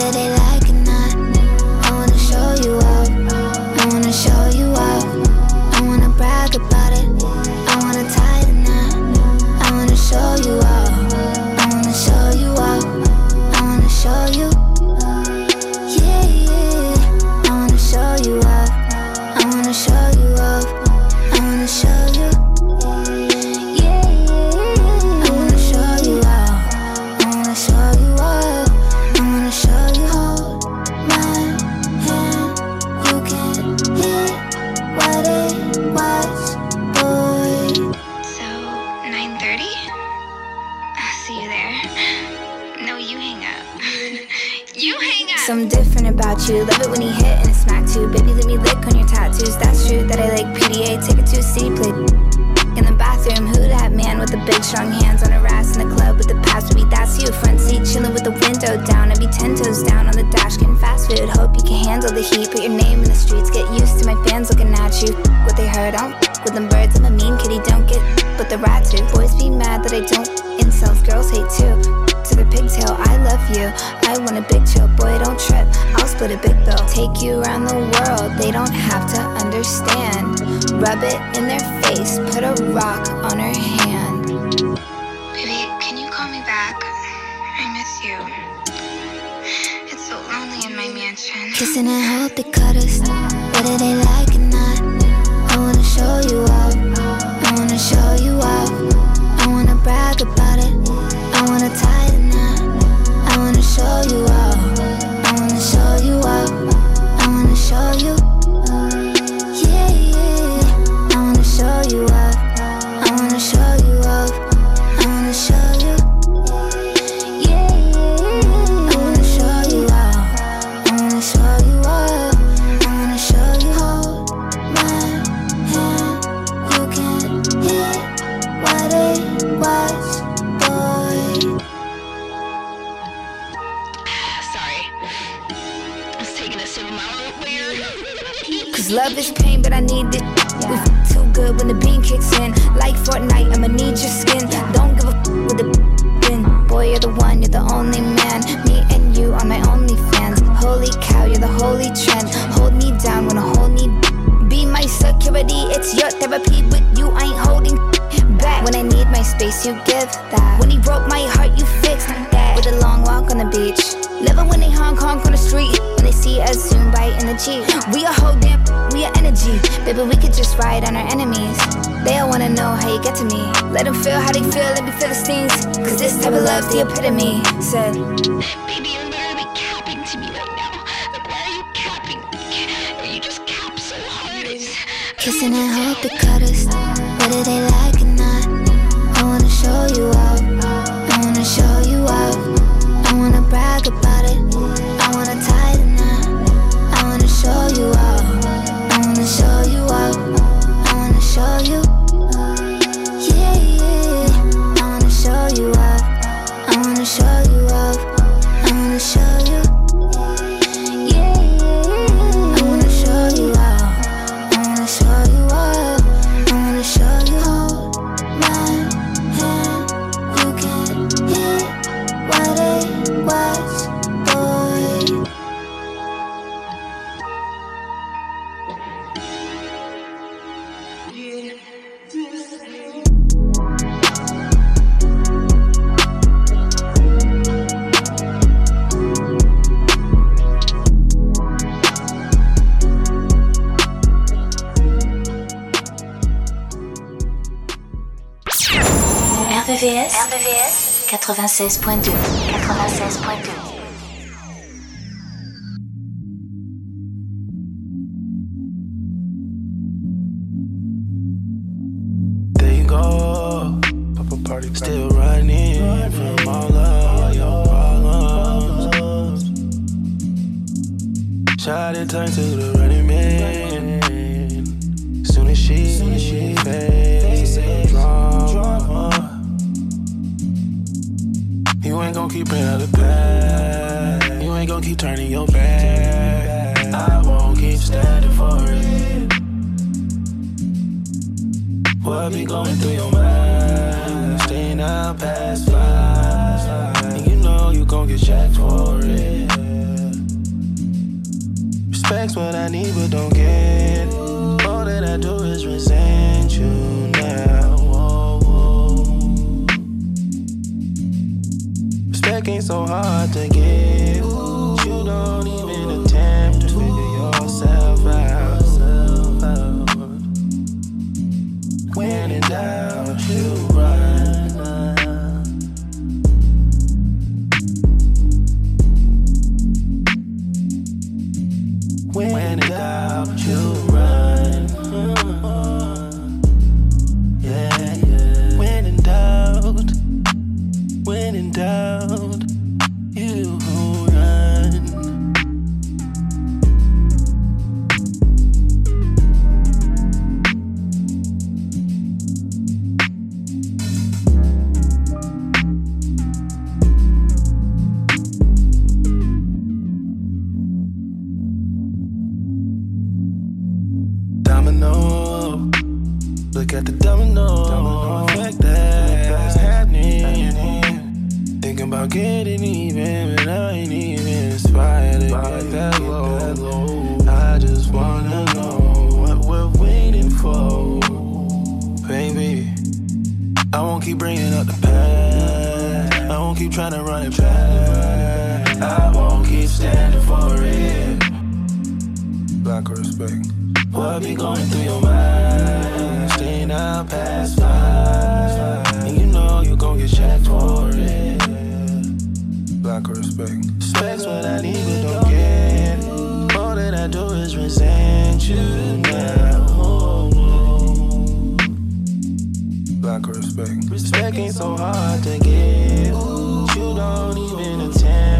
Whether they to a city play. In the bathroom, who that man with the big strong hands on her ass in the club with the past would be that's you. Front seat chilling with the window down. I'd be ten toes down on the dash getting fast food. Hope you can handle the heat. Put your name in the streets. Get used to my fans looking at you. What they heard, I don't with them birds. I'm a mean kitty, don't get but the rat too. Boys be mad that I don't incels. Girls hate too to the pigtail. I love you. I want a big chill, boy. Don't trip. I'll split a big bill. Take you around the world. They don't have to understand. Rub it in their face. Put a rock on her hand. Baby, can you call me back? I miss you. It's so lonely in my mansion. Kissing and hope they cut us. Whether they like it or not. I wanna show you off. Kicks in. Like Fortnite, I'ma need your skin. Don't give a f- with the bin. Boy, you're the one, you're the only man. Me and you are my only fans. Holy cow, you're the holy trend. Hold me down when I hold me. Be my security, it's your therapy. With you, I ain't holding back. When I need my space, you give that. When he broke my heart, you fixed that. With a long walk on the beach. Living when they honk honk on the street. When they see us in the Jeep. We a whole damn, we a energy. Baby, we could just ride on our enemies. They all wanna know how you get to me. Let them feel how they feel, let me feel the stings. Cause this type of love's the epitome. Said, Baby, you're literally capping to me right now. Like, why are you capping? You just cap so hard. Kissing and hope they cut us. do they like 96.2. Facts what I need but don't get. All that I do is resent you now. Respect ain't so hard to give. You don't even lack of respect. Respect ain't so hard to get. You don't even attempt.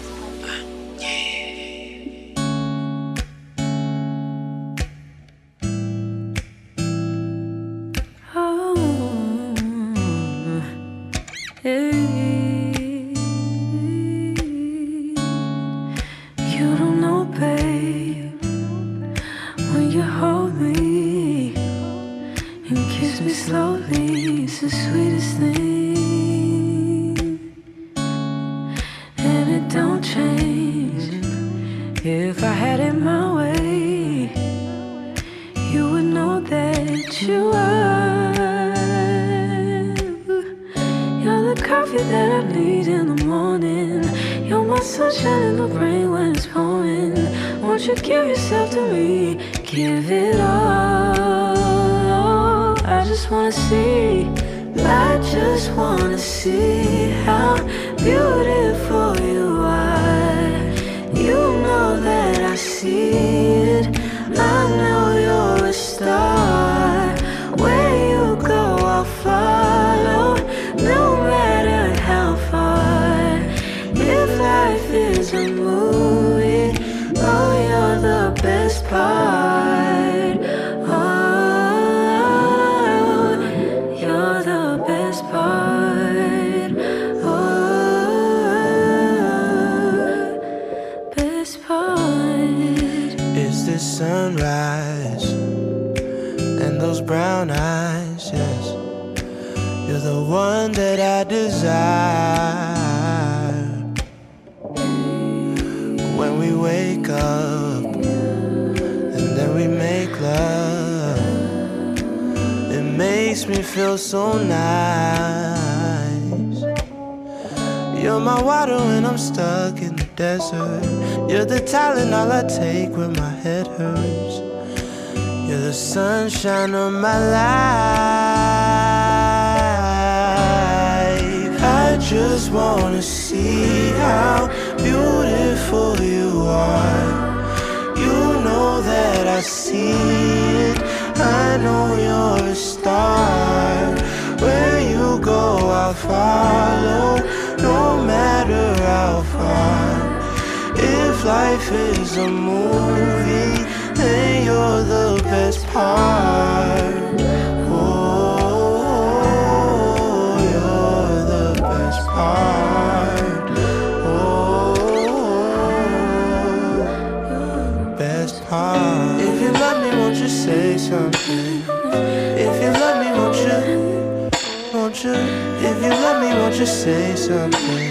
is pouring. Won't you give yourself to me? Give it all. I just wanna see. I just wanna see how beautiful you are. You know that I see it. I know you're a star. Desire. When we wake up and then we make love, it makes me feel so nice. You're my water when I'm stuck in the desert. You're the talent all I take when my head hurts. You're the sunshine of my life. Just wanna see how beautiful you are. You know that I see it. I know you're a star. Where you go, I'll follow, no matter how far. If life is a movie, then you're the best part. Something?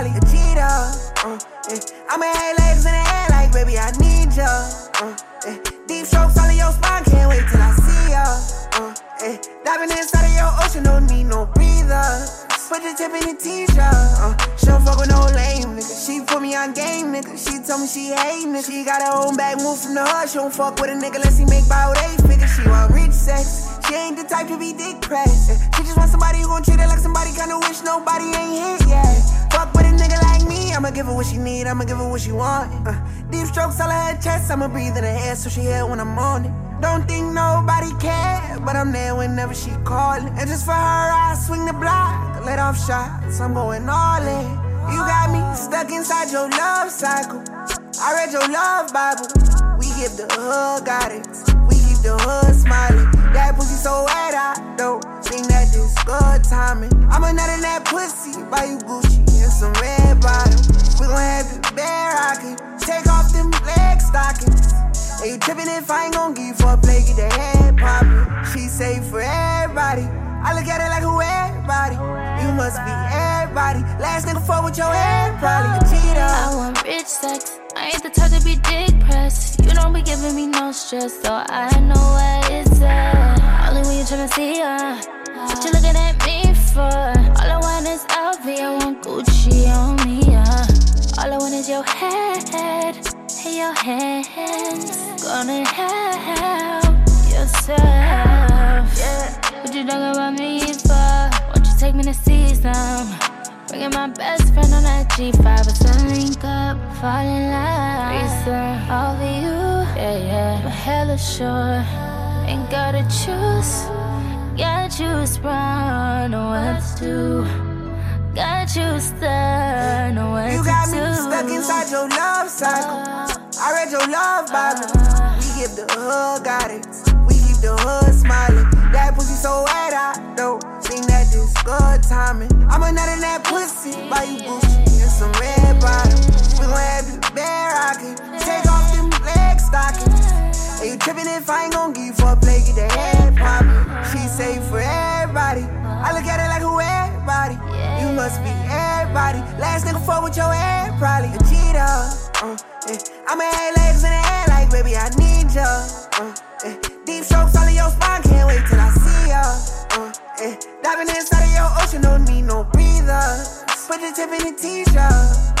probably a cheater. Uh, eh. I'ma have legs in the air like, baby, I need ya. Uh, eh. Deep strokes all in your spine, can't wait till I see ya. Uh, eh. Diving inside of your ocean, don't need no breather. Put the tip in the t-shirt. Uh, she don't fuck with no lame nigga. She put me on game, nigga. She told me she hate nigga. She got her own bag, move from the hood. She don't fuck with a nigga unless he make about eight figures. She want rich sex. She ain't the type to be dick pressed. She just want somebody who gon' treat her like somebody kinda wish nobody ain't hit yet. Fuck with a nigga like me, I'ma give her what she need, I'ma give her what she want. Uh, deep strokes all her chest, I'ma breathe in her air so she hear when I'm on it. Don't think nobody care, but I'm there whenever she callin'. And just for her, I swing the block, let off shots, I'm going all in. You got me stuck inside your love cycle. I read your love Bible. We give the hood guidance. We keep the hood smiling. That pussy so wet, I don't think that this good timing. I'm a nut in that pussy, buy you Gucci and some red bottoms. We gon' have you bare rocking. Take off them leg stockings. And you tripping if I ain't gon' give for a play, get the head poppin'. She say for everybody. I look at it like who everybody. You must be everybody. Last nigga fuck with your head, probably a cheater. I want rich sex. I ain't the type to be dick pressed. You don't be giving me no stress, so I know where it's at. Only when you tryna see her. What you looking at me for? All I want is LV, I want Gucci on me, yeah. All I want is your head and your hands. Gonna help yourself. Yeah. What you talking about me for? Won't you take me to see some? Bringing my best friend on that G5, let's link up, fall in love. All for you, yeah, yeah. But hella sure, ain't gotta choose. Got you sprung, know what to. Got you stuck, know what You got do. me stuck inside your love cycle. I read your love Bible. We give the hood guidance. We keep the hood smiling. That pussy so wet, I though. Seen that this good timing. I'm a nut in that pussy. Buy you Gucci and some red bottoms. We gon' have this bed rockin'. Take off them leg stockings. Are you trippin' if I ain't gon' give you for a play? Get the head poppin'. She say for everybody. I look at it like who everybody. You must be everybody. Last nigga fuck with your head, probably a cheater. Uh, eh. I'ma have legs in the air like baby, I need ya. Uh, eh. Deep strokes all in your spine, can't wait till I see ya. Uh, eh. Diving inside of your ocean, don't need no breather. Put the tip in the t-shirt.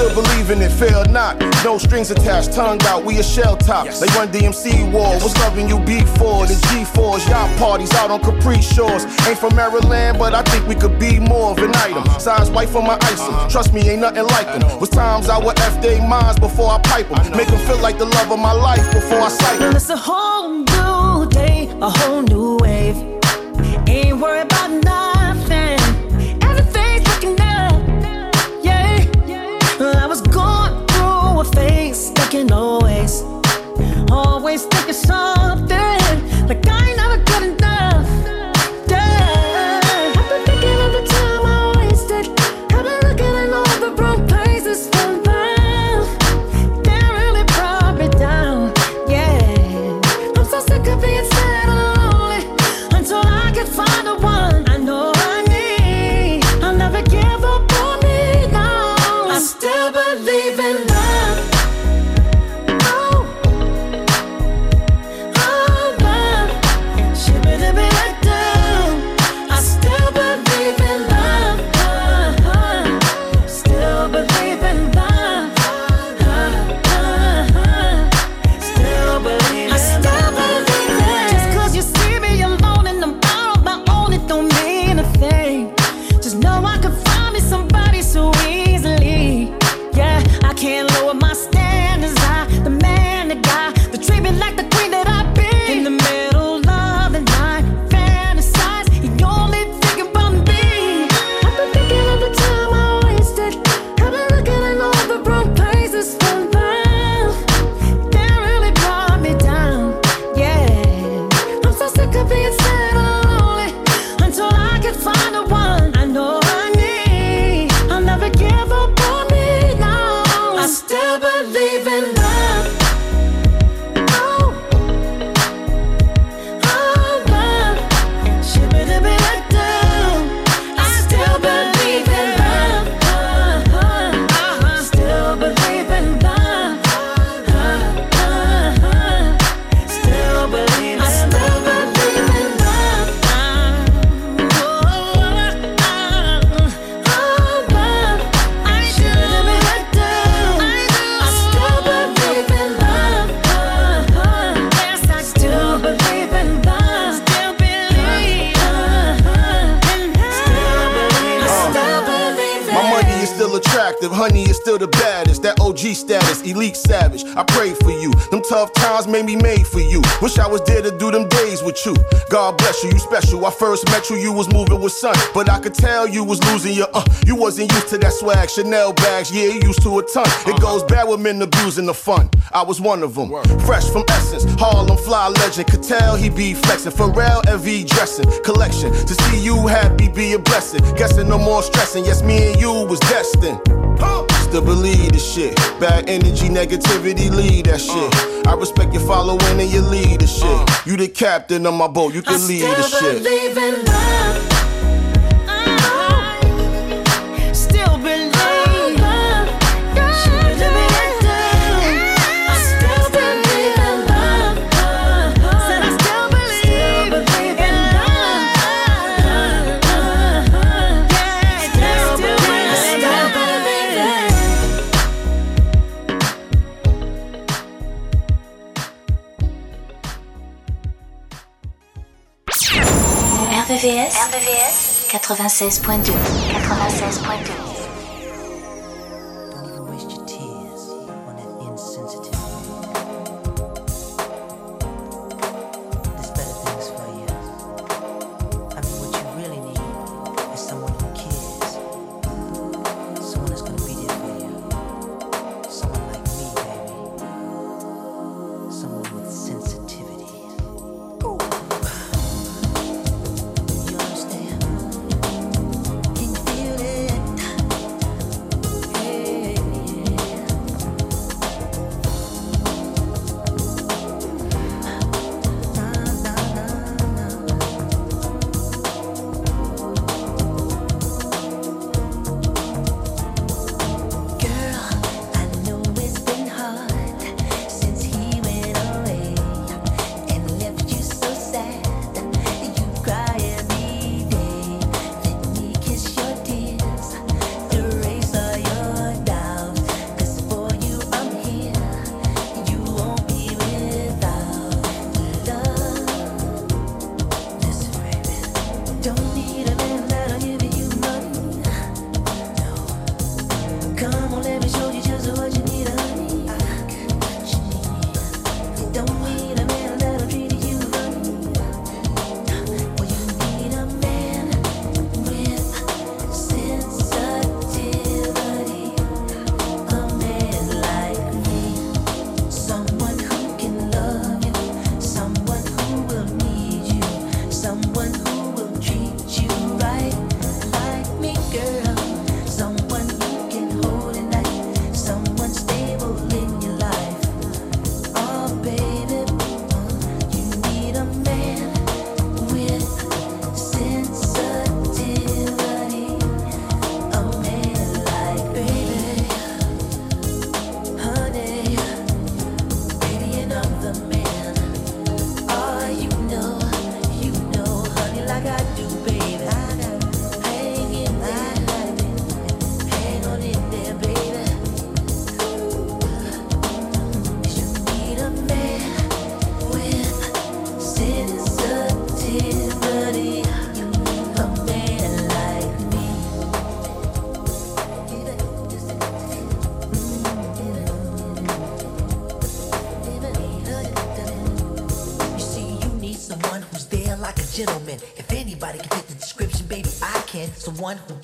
Still believe in it, fail not. No strings attached, tongue out, we a shell top. They run DMC war, what's loving you B4? The G4s, yacht parties out on Capri Shores. Ain't from Maryland, but I think we could be more of an item. Size white for my item, trust me, ain't nothing like them. Was times I would F they minds before I pipe them. Make them feel like the love of my life before I sight them. It's a whole new day, a whole new wave. Ain't worried about nothing. Thinking always, always thinking something. Like I still the baddest. That OG status, elite savage. I pray for you. Them tough times made me made for you. Wish I was there to do them days with you. God bless you, you special. I first met you, you was moving with sun, but I could tell you was losing your uh. You wasn't used to that swag, Chanel bags, yeah, you used to a ton. It goes bad with men abusing the fun. I was one of them. Fresh from Essence, Harlem fly legend. Could tell he be flexing. Pharrell LV dressing collection. To see you happy be a blessing. Guessing no more stressing. Yes, me and you was destined. Still believe the shit. Bad energy, negativity, lead that shit. I respect your following and your leadership. You the captain of my boat, you I can lead the shit. RVVS, RVVS 96.2 96.2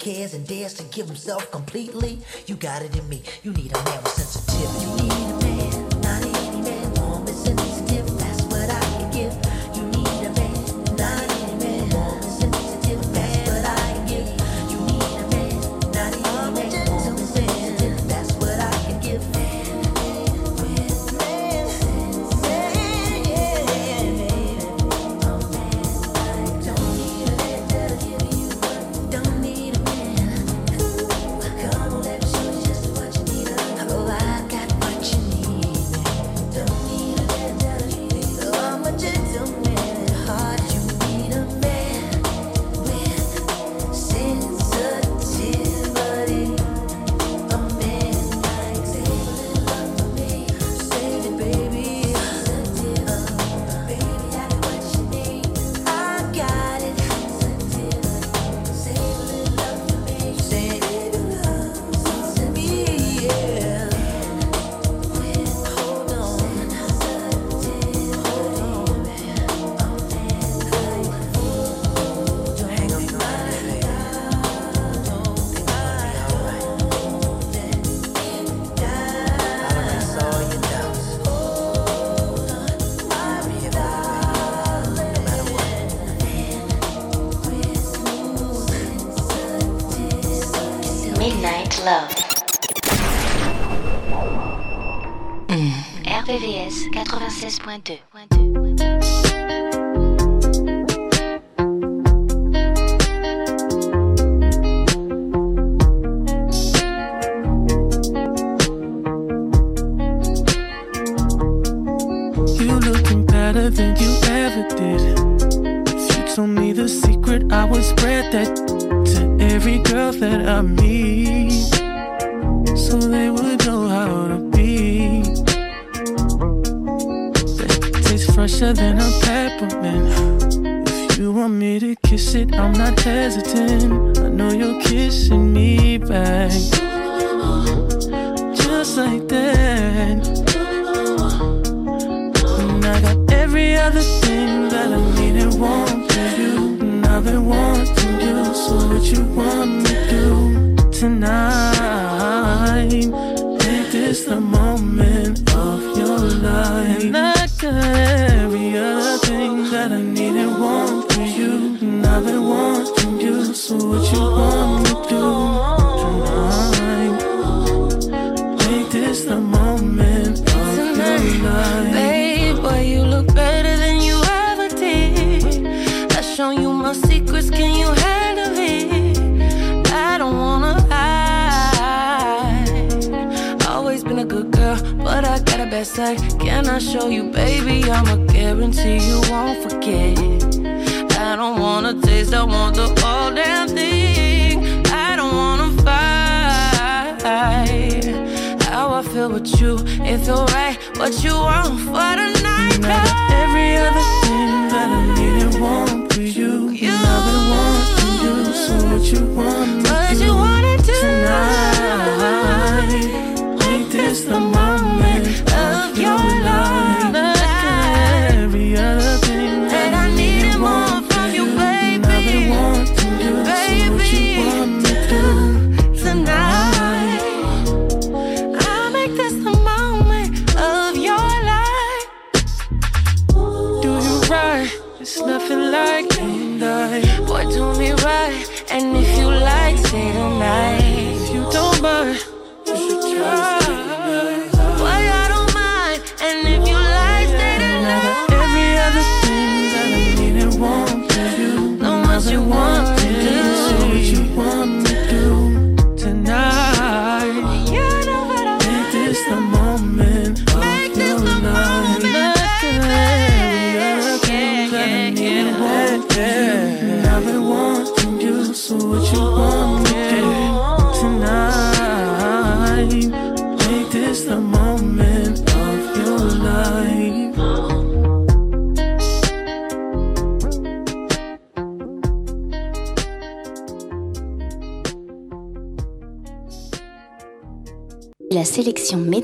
cares and dares to give himself completely. You got it in me. You need a love. Mm. RVVS 96.2. with you. It feel right, what you want for the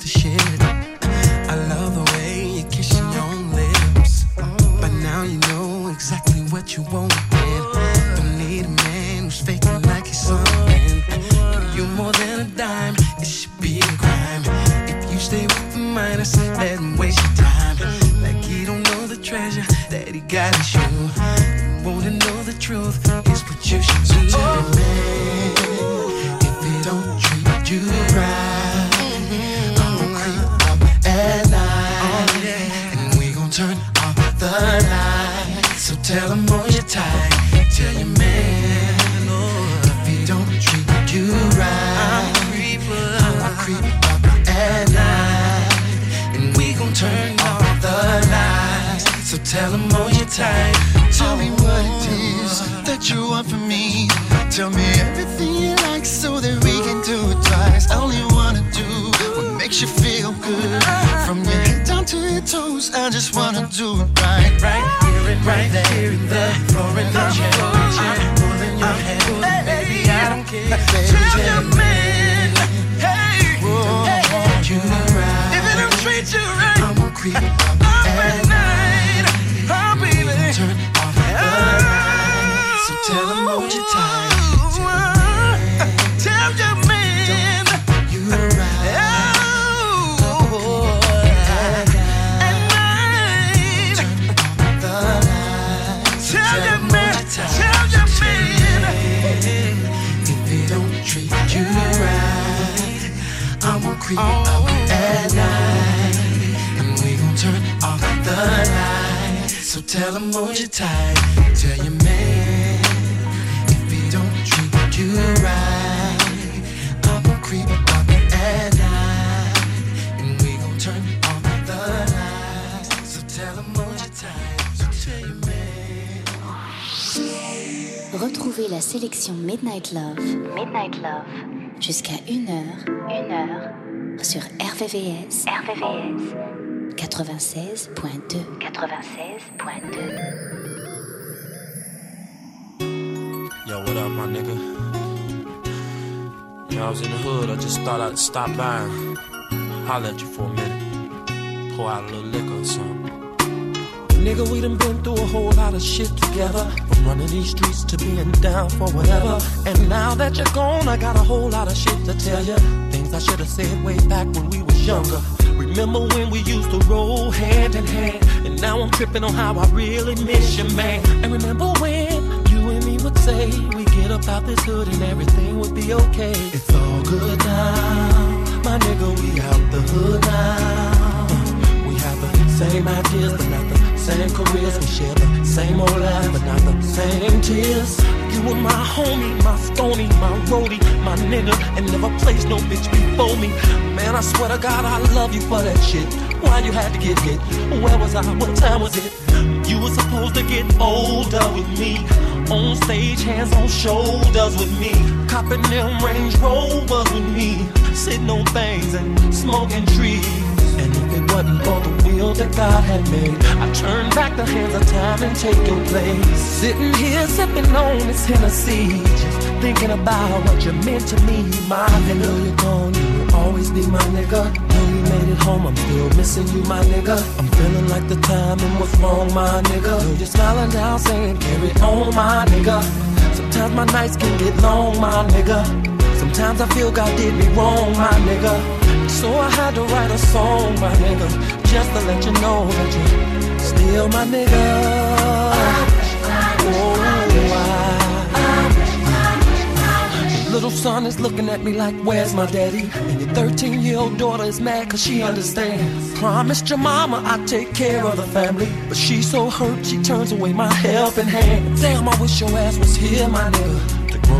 The shit. I love the way you kiss your own lips. But now you know exactly what you want. Right there in the floor in hold you tight. Tell your man if he don't treat you right, I'ma creep up at night. And we gon' turn off the lights. So tell him hold you tight. So tell your man. Retrouvez la sélection Midnight Love, Midnight Love, jusqu'à 1h, 1h, sur RVVS, RVVS, 96.2, 96.2. Yo, what up, my nigga? Yeah, I was in the hood, I just thought I'd stop by and holler at you for a minute. Pour out a little liquor or something. Nigga, we done been through a whole lot of shit together. From running these streets to being down for whatever. And now that you're gone, I got a whole lot of shit to tell you. Things I should have said way back when we was younger. Remember when we used to roll hand in hand? And now I'm tripping on how I really miss you, man. And remember when you and me would say we get up out this hood and everything would be okay. It's all good now, my nigga. We out the hood now. We have the same ideas, but not the same careers. We share the same old life, but not the same tears. You were my homie, my stony, my roadie, my nigga, and never placed no bitch before me. Man, I swear to God, I love you for that shit. Why you had to get hit? Where was I? What time was it? You were supposed to get older with me. On stage, hands on shoulders with me. Copping them Range Rovers with me. Sitting on things and smoking trees. Wasn't for the will that God had made, I turn back the hands of time and take your place. Sitting here sipping on this Hennessy, just thinking about what you meant to me, my nigga. You're gone, you will always be my nigga. Though you made it home, I'm still missing you, my nigga. I'm feeling like the timing was wrong, my nigga. Though you're smiling down, saying carry on, my nigga. Sometimes my nights can get long, my nigga. Sometimes I feel God did me wrong, my nigga. So I had to write a song, my nigga, just to let you know that you're still my nigga. Oh, Little son is looking at me like, where's my daddy? And your 13 year old daughter is mad cause she understands. Promised your mama I'd take care of the family. But she's so hurt, she turns away my helping hand. Damn, I wish your ass was here, my nigga.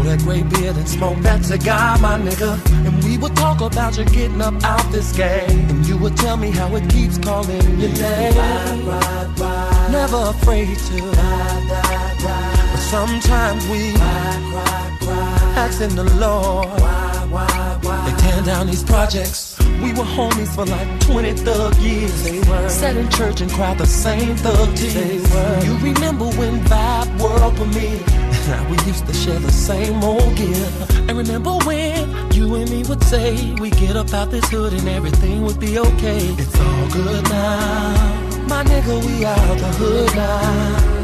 Grow that gray beard and smoke that cigar, my nigga. And we would talk about you getting up out this game. And you would tell me how it keeps calling your name. Ride, ride, ride. Never afraid to. Ride, ride, ride. But sometimes we ride, ride, ride. asking the Lord. Why, why, why? They tear down these projects. We were homies for like 20 thug years. They were. Sat in church and cried the same thug tears. They were. You remember when Vibe World for me? We used to share the same old gear. And remember when you and me would say we get up out this hood and everything would be okay. It's all good now. My nigga, we out the hood now.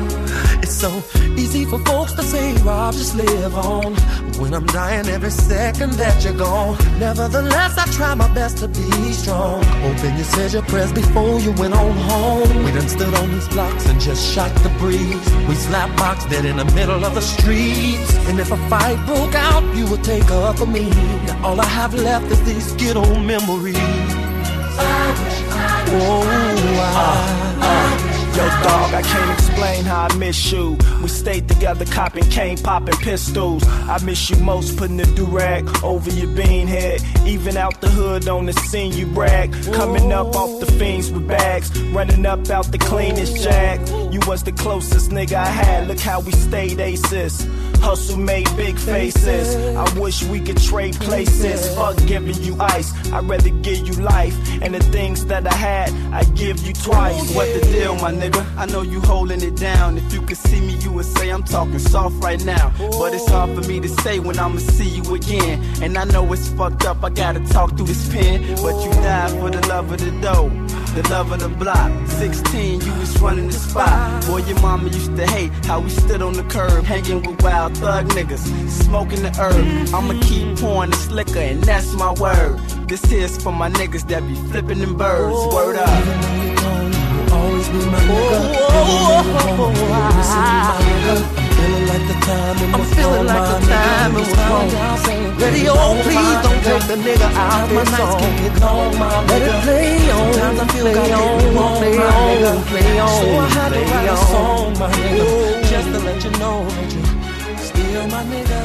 It's so easy for folks to say, Rob, just live on. When I'm dying every second that you're gone. Nevertheless, I try my best to be strong. Hoping you said your prayers before you went on home. We done stood on these blocks and just shot the breeze. We slap box dead in the middle of the streets. And if a fight broke out, you would take up for me. Now all I have left is these good old memories. I wish, I wish, Oh, I, ah, ah. Yo, dog, I can't explain how I miss you. We stayed together, copping cane, popping pistols. I miss you most, putting the do-rag over your bean head. Even out the hood on the scene, you brag. Coming up off the fiends with bags, running up out the cleanest jack. You was the closest nigga I had. Look how we stayed aces. Hustle made big faces. I wish we could trade places. Fuck giving you ice. I'd rather give you life. And the things that I had, I give you twice. Oh, what the deal, my nigga? I know you holding it down. If you could see me, you would say I'm talking soft right now. But it's hard for me to say when I'ma see you again. And I know it's fucked up. I gotta talk through this pen. But you died for the love of the dough. The love of the block. 16, you was running the spot. Boy, your mama used to hate how we stood on the curb, hanging with wild thug niggas, smoking the herb. I'ma keep pouring this liquor, and that's my word. This here's for my niggas that be flipping them birds. Word up. always be my nigga. I'm feeling like the time I'm feeling like the time was wrong. Radio, please don't take the nigga out my this nights song. can get long, my Let nigga. it play on, Sometimes I feel play God on, did me wrong, play my on, nigga. play on, So I had to play write a on. song, my nigga, just to let you know that you're still my nigga.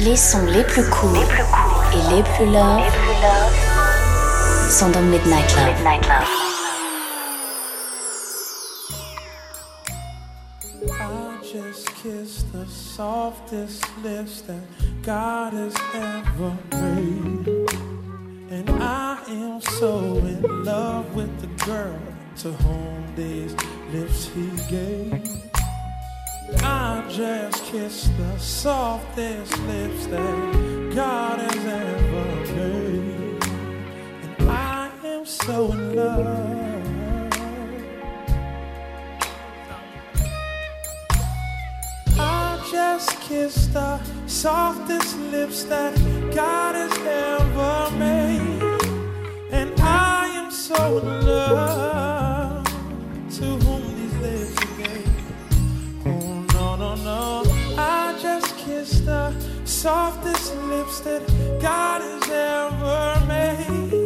Les sons les plus courts et les plus love sont dans Midnight Love. I just kissed the softest lips that God has ever made. And I am so in love with the girl to whom these lips he gave. I just kissed the softest lips that God has ever so in love. I just kissed the softest lips that God has ever made. And I am so in love to whom these lips are gave. Oh, no, no, no. I just kissed the softest lips that God has ever made.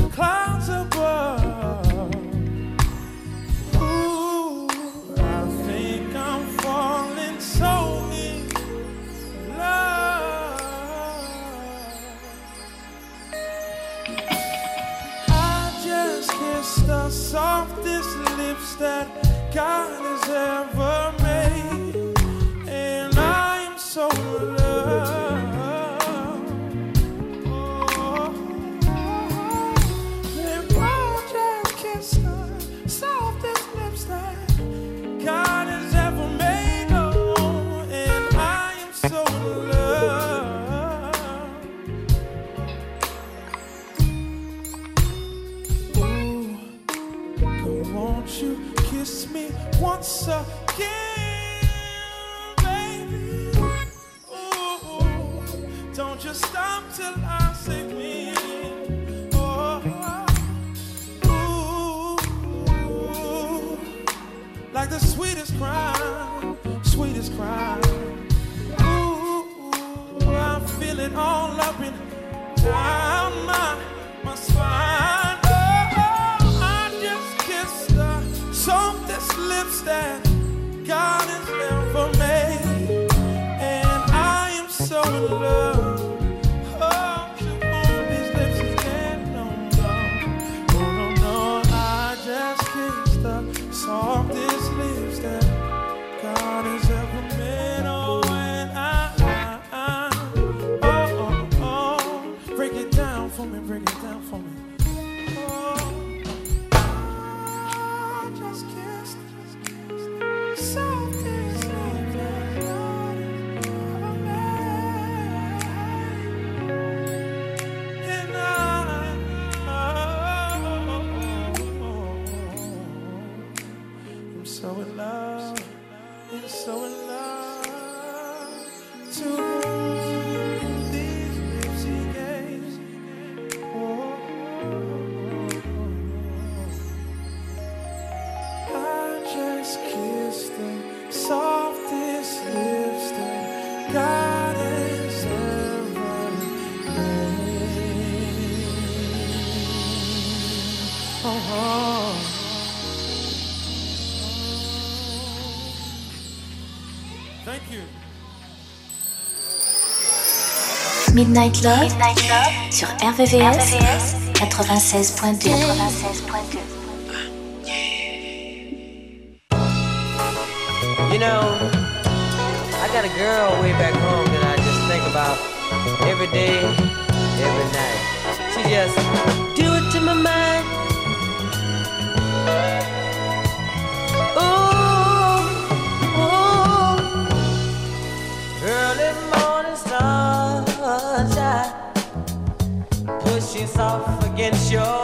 this lips that God has ever kiss me once again, baby. Ooh, don't you stop till I say me. Oh, ooh, like the sweetest cry, sweetest cry. Ooh, I feel it all up in time. Midnight Love, Midnight Love sur RVVS, RVVS 96.2. 96.2. You know, I got a girl way back home that I just think about every day, every night. She just do it to my mind. tough against your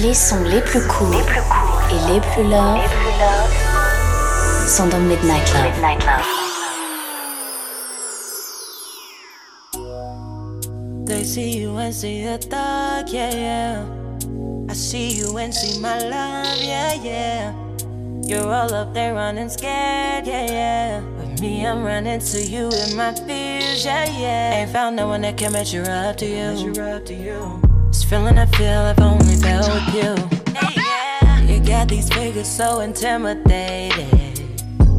thing. Yes, you are. Ooh, Les sons les plus courts et les plus love sont dans Midnight Love. Midnight Love. They see you and see a thug, yeah, yeah. I see you and see my love, yeah, yeah. You're all up there running scared, yeah, yeah. With me, I'm running to you in my fears, yeah, yeah. Ain't found no one that can measure up to you. Measure up to you. Feeling I feel I've only felt with you. Hey, yeah. You got these figures so intimidating.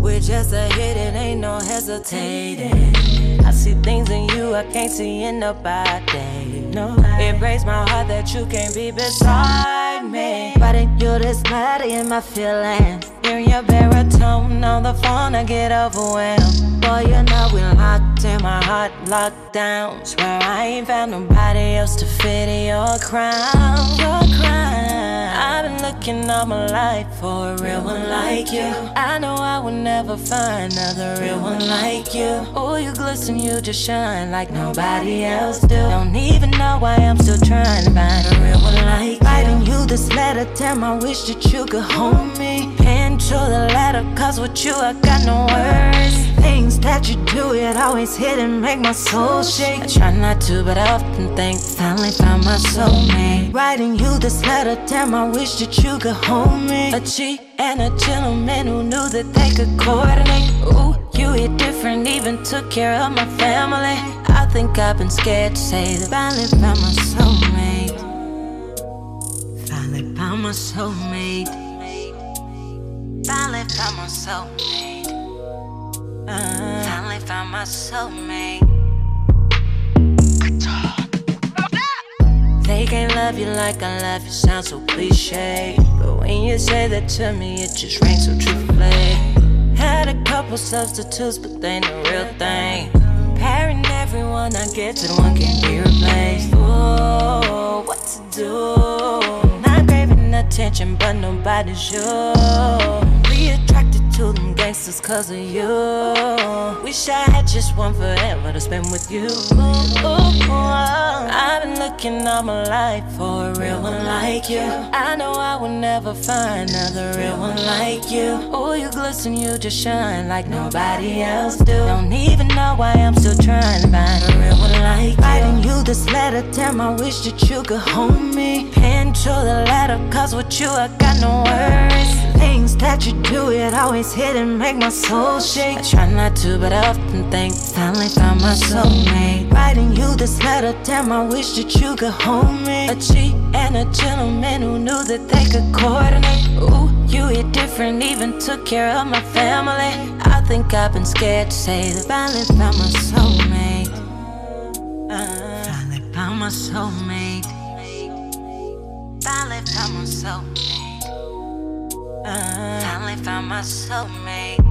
With just a hit, it ain't no hesitating. I see things in you I can't see in nobody. No, it breaks my heart that you can't be beside me. Writing you just in my feelings. Hearing your baritone on the phone, I get overwhelmed. Boy, you know we locked in my heart, locked down. Swear I ain't found nobody else to fit your crown. Your crown. I've been looking all my life for a real one like you. I know I will never find another real one like you. Oh, you glisten, you just shine like nobody else do. Don't even know why I'm still trying to find a real one like you. Writing you this letter, tell I wish that you could hold me. To the letter, cause with you I got no words. Things that you do, it always hit and make my soul shake. I try not to, but I often think, finally found my soulmate. Writing you this letter, damn, I wish that you could hold me. A cheat and a gentleman who knew that they could coordinate. Ooh, you hit different, even took care of my family. I think I've been scared to say that finally found my soulmate. Finally found my soulmate. Finally found my soulmate. Uh, finally found my soulmate. They can't love you like I love you, sounds so cliche. But when you say that to me, it just rings so truthfully. Had a couple substitutes, but they ain't the real thing. Comparing everyone I get to the one can't be replaced. Ooh, what to do? Attention, but nobody's you. Gangsters cause of you. Wish I had just one forever to spend with you. I've been looking all my life for a real one like you. I know I will never find another real one like you. Oh, you glisten, you just shine like nobody else do. Don't even know why I'm still trying to find a real one like you. Writing you this letter, damn, I wish that you could hold me. Pen to the letter, cause with you I got no worries. Things that you do, it always hit and make my soul shake. I try not to, but I often think, finally found my soulmate. Writing you this letter, damn, I wish that you could hold me. A cheat and a gentleman who knew that they could coordinate. Ooh, you hit different, even took care of my family. I think I've been scared to say that finally found my soulmate. Uh, finally found my soulmate. Finally found my soulmate. Finally found my soulmate.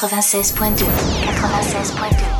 96.2 96.2